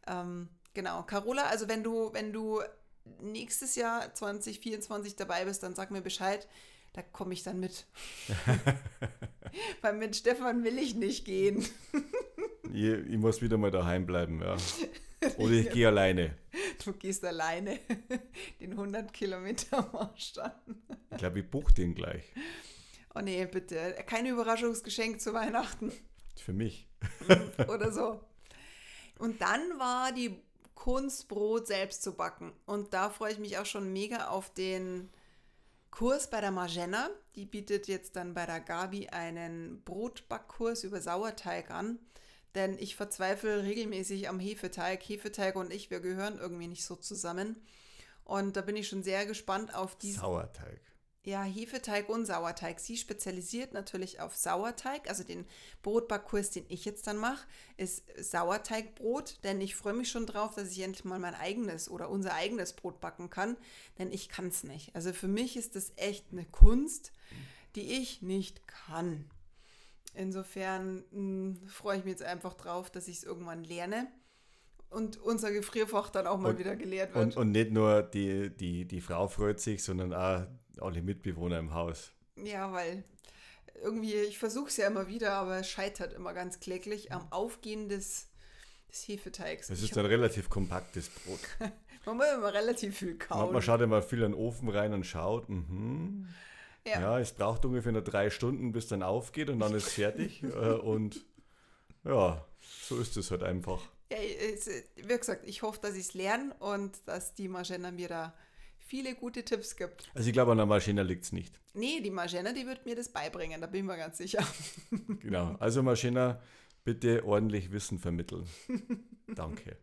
Ähm, genau, Carola, also wenn du, wenn du nächstes Jahr 2024 dabei bist, dann sag mir Bescheid. Da komme ich dann mit. [laughs] Weil mit Stefan will ich nicht gehen. ich, ich, muss wieder mal daheim bleiben, ja. Oder ich gehe alleine. Du gehst alleine [laughs] den 100 Kilometer Marsch dann. Ich glaube, ich buche den gleich. Oh nee, bitte. Kein Überraschungsgeschenk zu Weihnachten. Für mich. Oder so. Und dann war die Kunst, Brot selbst zu backen. Und da freue ich mich auch schon mega auf den Kurs bei der Margenna. Die bietet jetzt dann bei der Gabi einen Brotbackkurs über Sauerteig an. Denn ich verzweifle regelmäßig am Hefeteig. Hefeteig und ich, wir gehören irgendwie nicht so zusammen. Und da bin ich schon sehr gespannt auf die. Sauerteig. Ja, Hefeteig und Sauerteig. Sie spezialisiert natürlich auf Sauerteig. Also den Brotbackkurs, den ich jetzt dann mache, ist Sauerteigbrot. Denn ich freue mich schon drauf, dass ich endlich mal mein eigenes oder unser eigenes Brot backen kann. Denn ich kann es nicht. Also für mich ist das echt eine Kunst, die ich nicht kann. Insofern mh, hm, freue ich mich jetzt einfach drauf, dass ich es irgendwann lerne und unser Gefrierfach dann auch mal und, wieder geleert wird. Und, und nicht nur die, die, die Frau freut sich, sondern auch alle Mitbewohner im Haus. Ja, weil irgendwie, ich versuche es ja immer wieder, aber es scheitert immer ganz kläglich am Aufgehen des, des Hefeteigs. Es ist ein relativ kompaktes Brot. [laughs] man muss immer relativ viel kauen. Man, man, schaut immer viel in den Ofen rein und schaut. Mhm. Ja. ja. es braucht ungefähr nur drei Stunden, bis dann aufgeht und dann ist es fertig. [laughs] Äh, und ja, so ist es halt einfach. Ja, es, wie gesagt, ich hoffe, dass ich es lerne und dass die Margena mir da viele gute Tipps gibt. Also ich glaube, an der Maschine liegt es nicht. Nee, die Maschine, die wird mir das beibringen, da bin ich mir ganz sicher. [laughs] genau, also Maschine, bitte ordentlich Wissen vermitteln. [laughs] Danke.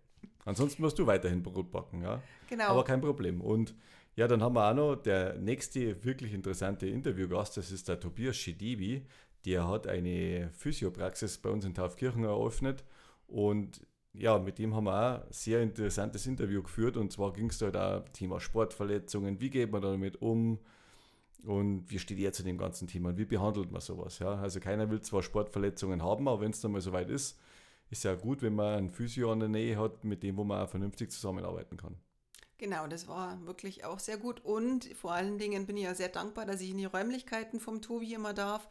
Ansonsten musst du weiterhin Brot backen, ja? Genau. Aber kein Problem. Und ja, dann haben wir auch noch der nächste wirklich interessante Interviewgast, das ist der Tobias Schidibi. Der hat eine Physiopraxis bei uns in Taufkirchen eröffnet und ja, mit dem haben wir auch ein sehr interessantes Interview geführt. Und zwar ging es da halt auch Thema Sportverletzungen, wie geht man damit um und wie steht ihr zu dem ganzen Thema und wie behandelt man sowas. Ja? Also keiner will zwar Sportverletzungen haben, aber wenn es dann mal soweit ist, ist ja gut, wenn man einen Physio in der Nähe hat, mit dem wo man auch vernünftig zusammenarbeiten kann. Genau, das war wirklich auch sehr gut. Und vor allen Dingen bin ich ja sehr dankbar, dass ich in die Räumlichkeiten vom Tobi immer darf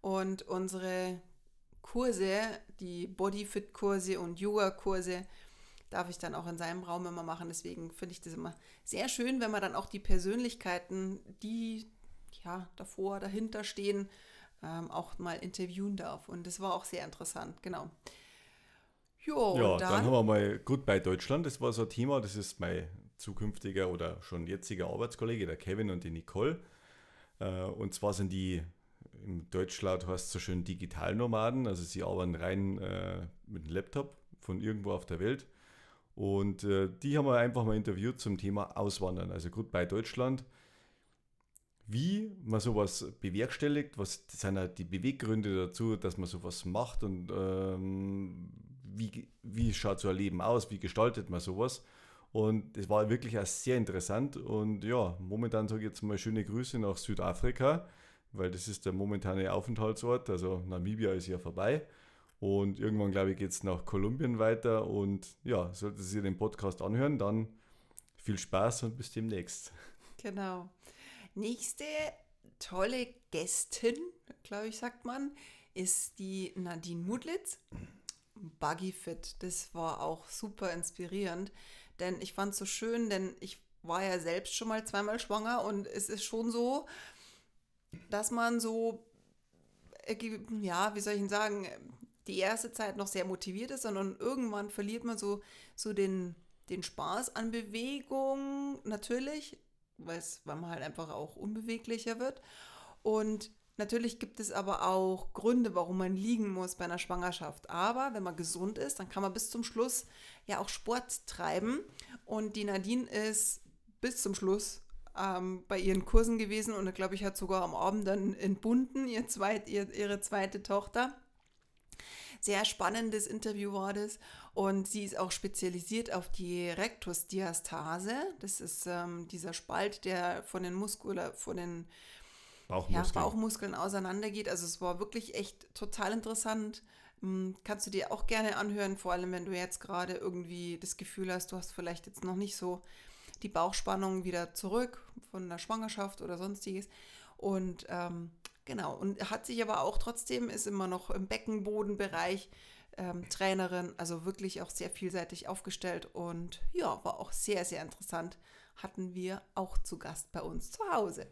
und unsere Kurse, die Bodyfit-Kurse und Yoga-Kurse, darf ich dann auch in seinem Raum immer machen. Deswegen finde ich das immer sehr schön, wenn man dann auch die Persönlichkeiten, die ja davor, dahinter stehen, ähm, auch mal interviewen darf. Und das war auch sehr interessant, genau. Jo, ja, dann, dann, haben wir mal Goodbye Deutschland. Das war so ein Thema, das ist mein zukünftiger oder schon jetziger Arbeitskollege, der Kevin und die Nicole. Äh, und zwar sind die, im Deutschlaut heißt es so schön Digitalnomaden, also sie arbeiten rein äh, mit dem Laptop von irgendwo auf der Welt. Und äh, die haben wir einfach mal interviewt zum Thema Auswandern, also Goodbye Deutschland. Wie man sowas bewerkstelligt, was sind die Beweggründe dazu, dass man sowas macht und ähm, wie, wie schaut so ein Leben aus, wie gestaltet man sowas. Und es war wirklich auch sehr interessant. Und ja, momentan sage ich jetzt mal schöne Grüße nach Südafrika, weil das ist der momentane Aufenthaltsort. Also Namibia ist ja vorbei. Und irgendwann, glaube ich, geht es nach Kolumbien weiter. Und ja, sollten Sie den Podcast anhören, dann viel Spaß und bis demnächst. Genau. Nächste tolle Gästin, glaube ich, sagt man, ist die Nadine Mudlitz. Buggy Fit. Das war auch super inspirierend. Denn ich fand es so schön, denn ich war ja selbst schon mal zweimal schwanger und es ist schon so, dass man so, äh, ja, wie soll ich ihn sagen, die erste Zeit noch sehr motiviert ist, sondern irgendwann verliert man so, so den, den Spaß an Bewegung, natürlich, weil man halt einfach auch unbeweglicher wird. Und Natürlich gibt es aber auch Gründe, warum man liegen muss bei einer Schwangerschaft. Aber wenn man gesund ist, dann kann man bis zum Schluss ja auch Sport treiben. Und die Nadine ist bis zum Schluss ähm, bei ihren Kursen gewesen und glaube ich hat sogar am Abend dann entbunden, ihr zweit, ihr, ihre zweite Tochter. Sehr spannendes Interview war das. Und sie ist auch spezialisiert auf die Rectusdiastase. Das ist ähm, dieser Spalt, der von den Muskeln, von den Bauchmuskeln. Ja, Bauchmuskeln auseinandergeht. Also es war wirklich echt total interessant. Hm, kannst du dir auch gerne anhören, vor allem wenn du jetzt gerade irgendwie das Gefühl hast, du hast vielleicht jetzt noch nicht so die Bauchspannung wieder zurück von der Schwangerschaft oder sonstiges. Und ähm, genau, und hat sich aber auch trotzdem, ist immer noch im Beckenbodenbereich ähm, Trainerin, also wirklich auch sehr vielseitig aufgestellt und ja, war auch sehr, sehr interessant. Hatten wir auch zu Gast bei uns zu Hause.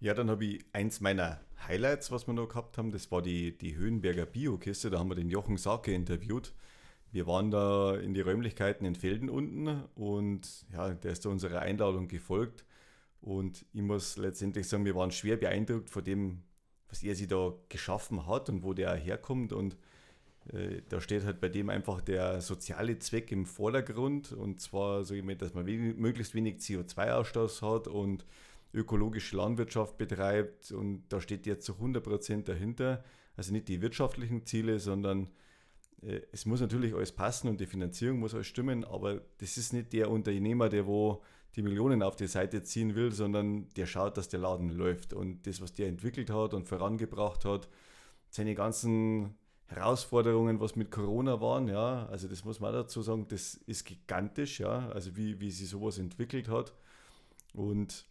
Ja, dann habe ich eins meiner Highlights, was wir noch gehabt haben, das war die, die Höhenberger Biokiste. Da haben wir den Jochen Sake interviewt. Wir waren da in die Räumlichkeiten in Felden unten und ja, der ist da unserer Einladung gefolgt. Und ich muss letztendlich sagen, wir waren schwer beeindruckt von dem, was er sich da geschaffen hat und wo der herkommt. Und äh, da steht halt bei dem einfach der soziale Zweck im Vordergrund. Und zwar, so dass man wenig, möglichst wenig CO2-Ausstoß hat und ökologische Landwirtschaft betreibt und da steht jetzt zu 100% dahinter. Also nicht die wirtschaftlichen Ziele, sondern es muss natürlich alles passen und die Finanzierung muss alles stimmen, aber das ist nicht der Unternehmer, der wo die Millionen auf die Seite ziehen will, sondern der schaut, dass der Laden läuft. Und das, was der entwickelt hat und vorangebracht hat, seine ganzen Herausforderungen, was mit Corona waren, ja, also das muss man dazu sagen, das ist gigantisch, ja, also wie, wie sie sowas entwickelt hat. Und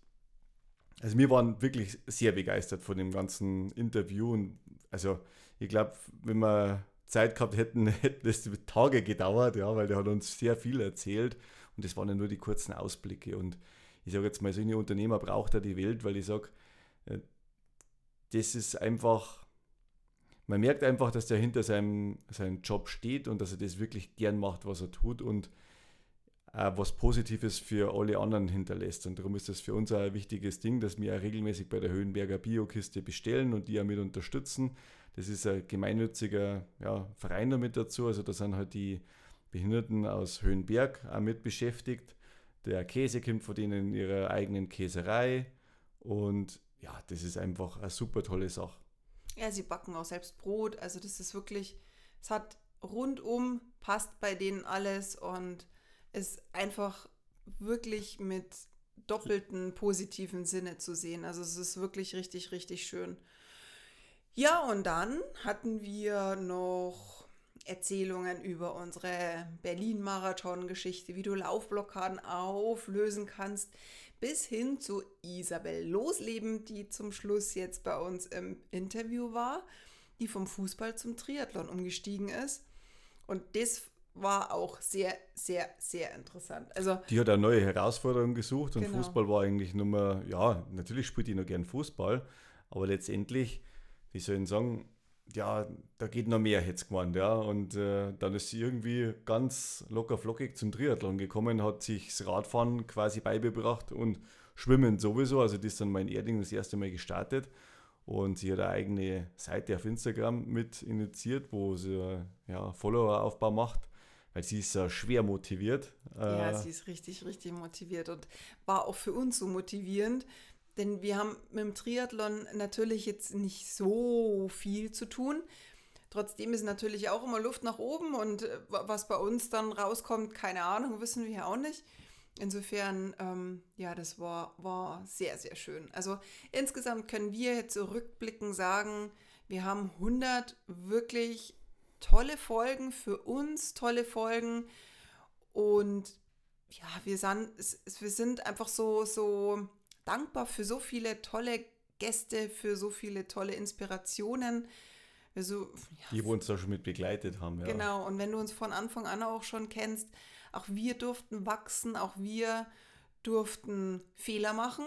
also wir waren wirklich sehr begeistert von dem ganzen Interview und also ich glaube, wenn wir Zeit gehabt hätten, [laughs] hätten das Tage gedauert, ja, weil der hat uns sehr viel erzählt und das waren ja nur die kurzen Ausblicke und ich sage jetzt mal, so eine Unternehmer braucht er die Welt, weil ich sage, äh, das ist einfach, man merkt einfach, dass der hinter seinem, seinem Job steht und dass er das wirklich gern macht, was er tut und äh, was Positives für alle anderen hinterlässt. Und darum ist das für uns auch ein wichtiges Ding, dass wir auch regelmäßig bei der Höhenberger Biokiste bestellen und die auch mit unterstützen. Das ist ein gemeinnütziger ja, Verein damit dazu. Also da sind halt die Behinderten aus Höhenberg auch mit beschäftigt. Der Käse kommt von denen in ihrer eigenen Käserei. Und ja, das ist einfach eine super tolle Sache. Ja, sie backen auch selbst Brot. Also das ist wirklich, es hat rundum, passt bei denen alles und ist einfach wirklich mit doppelten positiven Sinne zu sehen. Also es ist wirklich richtig, richtig schön. Ja, und dann hatten wir noch Erzählungen über unsere Berlin-Marathon-Geschichte, wie du Laufblockaden auflösen kannst, bis hin zu Isabel Losleben, die zum Schluss jetzt bei uns im Interview war, die vom Fußball zum Triathlon umgestiegen ist. Und das war auch sehr, sehr, sehr interessant. Also, die hat eine neue Herausforderung gesucht und genau. Fußball war eigentlich nur mehr, ja, natürlich spielt die noch gern Fußball, aber letztendlich, wie soll ich sagen, ja, da geht noch mehr, jetzt gemeint, ja. Und äh, dann ist sie irgendwie ganz locker flockig zum Triathlon gekommen, hat sich das Radfahren quasi beigebracht und Schwimmen sowieso. Also die ist dann mal in Erding das erste Mal gestartet. Und sie hat eine eigene Seite auf Instagram mit initiiert, wo sie ja, Followeraufbau macht, weil sie ist ja schwer motiviert. Ja, äh, sie ist richtig, richtig motiviert und war auch für uns so motivierend, denn wir haben mit dem Triathlon natürlich jetzt nicht so viel zu tun. Trotzdem ist natürlich auch immer Luft nach oben und äh, was bei uns dann rauskommt, keine Ahnung, wissen wir auch nicht. Insofern, ähm, ja, das war, war sehr, sehr schön. Also insgesamt können wir jetzt rückblickend sagen, wir haben 100 wirklich tolle Folgen für uns, tolle Folgen und ja, wir sind, wir sind einfach so, so dankbar für so viele tolle Gäste, für so viele tolle Inspirationen. Also, ja, die uns da schon mit begleitet haben. Ja. Genau, und wenn du uns von Anfang an auch schon kennst, auch wir durften wachsen, auch wir durften Fehler machen.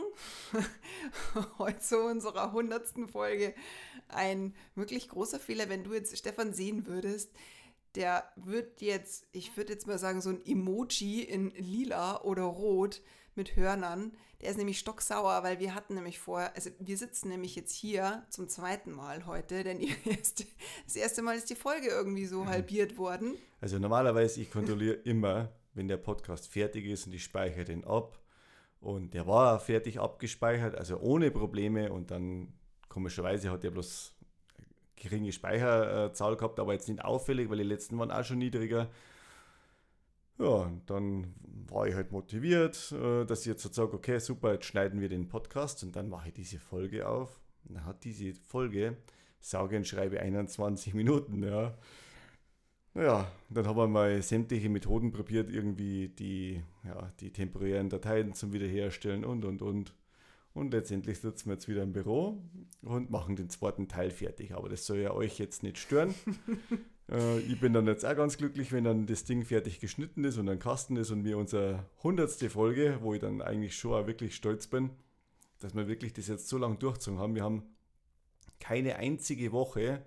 [laughs] Heute zu unserer hundertsten Folge ein wirklich großer Fehler, wenn du jetzt Stefan sehen würdest, der wird jetzt, ich würde jetzt mal sagen, so ein Emoji in lila oder rot mit Hörnern, der ist nämlich stocksauer, weil wir hatten nämlich vorher, also wir sitzen nämlich jetzt hier zum zweiten Mal heute, denn [laughs] erste, das erste Mal ist die Folge irgendwie so mhm. halbiert worden. Also normalerweise, ich kontrolliere immer, wenn der Podcast fertig ist und ich speichere den ab. Und der war fertig abgespeichert, also ohne Probleme. Und dann, komischerweise, hat er bloß geringe Speicherzahl gehabt, aber jetzt nicht auffällig, weil die letzten waren auch schon niedriger. Ja, dann war ich halt motiviert, äh, dass ich jetzt sage, okay, super, jetzt schneiden wir den Podcast und dann mache ich diese Folge auf. dann hat diese Folge, sage und schreibe 21 Minuten, ja. Naja, dann haben wir mal sämtliche Methoden probiert, irgendwie die, ja, die temporären Dateien zum Wiederherstellen und, und, und. Und letztendlich sitzen wir jetzt wieder im Büro und machen den zweiten Teil fertig. Aber das soll ja euch jetzt nicht stören. [laughs] Äh, ich bin dann jetzt auch ganz glücklich, wenn dann das Ding fertig geschnitten ist und ein Kasten ist und wir unsere hundertste Folge, wo ich dann eigentlich schon auch wirklich stolz bin, dass wir wirklich das jetzt so lange durchgezogen haben. Wir haben keine einzige Woche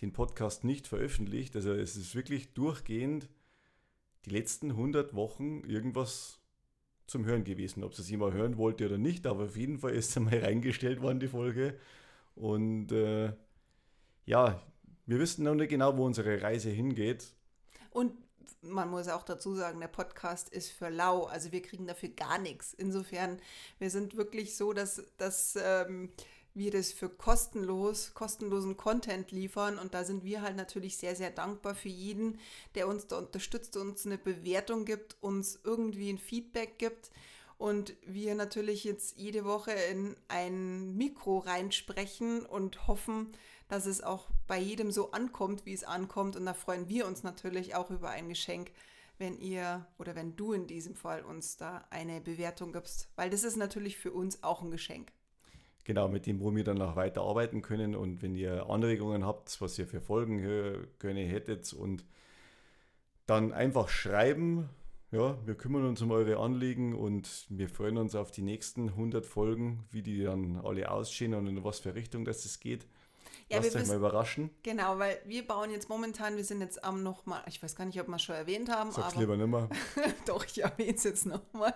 den Podcast nicht veröffentlicht. Also es ist wirklich durchgehend die letzten 100 Wochen irgendwas zum Hören gewesen. Ob es jemand hören wollte oder nicht, aber auf jeden Fall ist es einmal reingestellt worden, die Folge. Und äh, ja, wir wissen noch nicht genau, wo unsere Reise hingeht. Und man muss auch dazu sagen, der Podcast ist für lau. Also wir kriegen dafür gar nichts. Insofern, wir sind wirklich so, dass, dass ähm, wir das für kostenlos, kostenlosen Content liefern. Und da sind wir halt natürlich sehr, sehr dankbar für jeden, der uns da unterstützt, uns eine Bewertung gibt, uns irgendwie ein Feedback gibt. Und wir natürlich jetzt jede Woche in ein Mikro reinsprechen und hoffen, dass es auch bei jedem so ankommt, wie es ankommt. Und da freuen wir uns natürlich auch über ein Geschenk, wenn ihr oder wenn du in diesem Fall uns da eine Bewertung gibst, weil das ist natürlich für uns auch ein Geschenk. Genau, mit dem, wo wir dann auch weiter arbeiten können. Und wenn ihr Anregungen habt, was ihr für Folgen gerne hättet und dann einfach schreiben. Ja, wir kümmern uns um eure Anliegen und wir freuen uns auf die nächsten 100 Folgen, wie die dann alle aussehen und in was für Richtung das geht. Ja, Lasst euch mal überraschen. Genau, weil wir bauen jetzt momentan, wir sind jetzt am nochmal, ich weiß gar nicht, ob wir es schon erwähnt haben. Sag's aber, lieber nimmer. [laughs] Doch, ich erwähne es jetzt nochmal.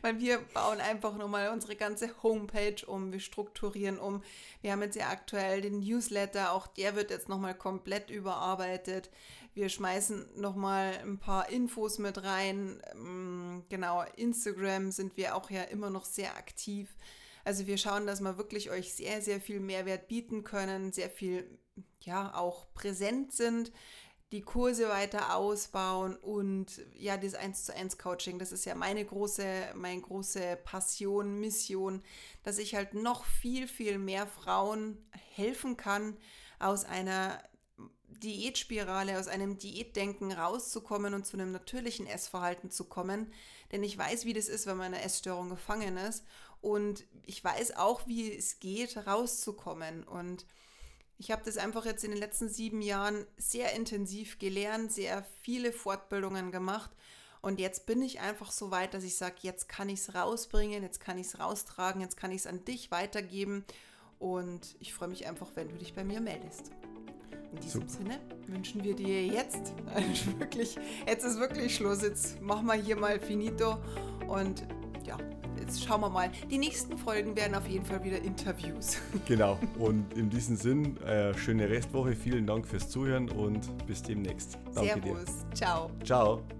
Weil wir bauen einfach nochmal unsere ganze Homepage um, wir strukturieren um. Wir haben jetzt ja aktuell den Newsletter, auch der wird jetzt nochmal komplett überarbeitet. Wir schmeißen nochmal ein paar Infos mit rein. Mm, genau, Instagram sind wir auch ja immer noch sehr aktiv. Also wir schauen, dass wir wirklich euch sehr, sehr viel Mehrwert bieten können, sehr viel, ja, auch präsent sind, die Kurse weiter ausbauen und ja, das 1 zu 1 Coaching, das ist ja meine große, meine große Passion, Mission, dass ich halt noch viel, viel mehr Frauen helfen kann, aus einer Diätspirale, aus einem Diätdenken rauszukommen und zu einem natürlichen Essverhalten zu kommen. Denn ich weiß, wie das ist, wenn man in einer Essstörung gefangen ist. Und ich weiß auch, wie es geht, rauszukommen. Und ich habe das einfach jetzt in den letzten sieben Jahren sehr intensiv gelernt, sehr viele Fortbildungen gemacht. Und jetzt bin ich einfach so weit, dass ich sage, jetzt kann ich es rausbringen, jetzt kann ich es raustragen, jetzt kann ich es an dich weitergeben. Und ich freue mich einfach, wenn du dich bei mir meldest. In diesem Super. Sinne wünschen wir dir jetzt [laughs] wirklich, jetzt ist wirklich Schluss. Jetzt machen wir hier mal finito und ja, jetzt schauen wir mal. Die nächsten Folgen werden auf jeden Fall wieder Interviews. [laughs] Genau. Und in diesem Sinn, äh, schöne Restwoche. Vielen Dank fürs Zuhören und bis demnächst. Danke Servus. Dir. Ciao. Ciao.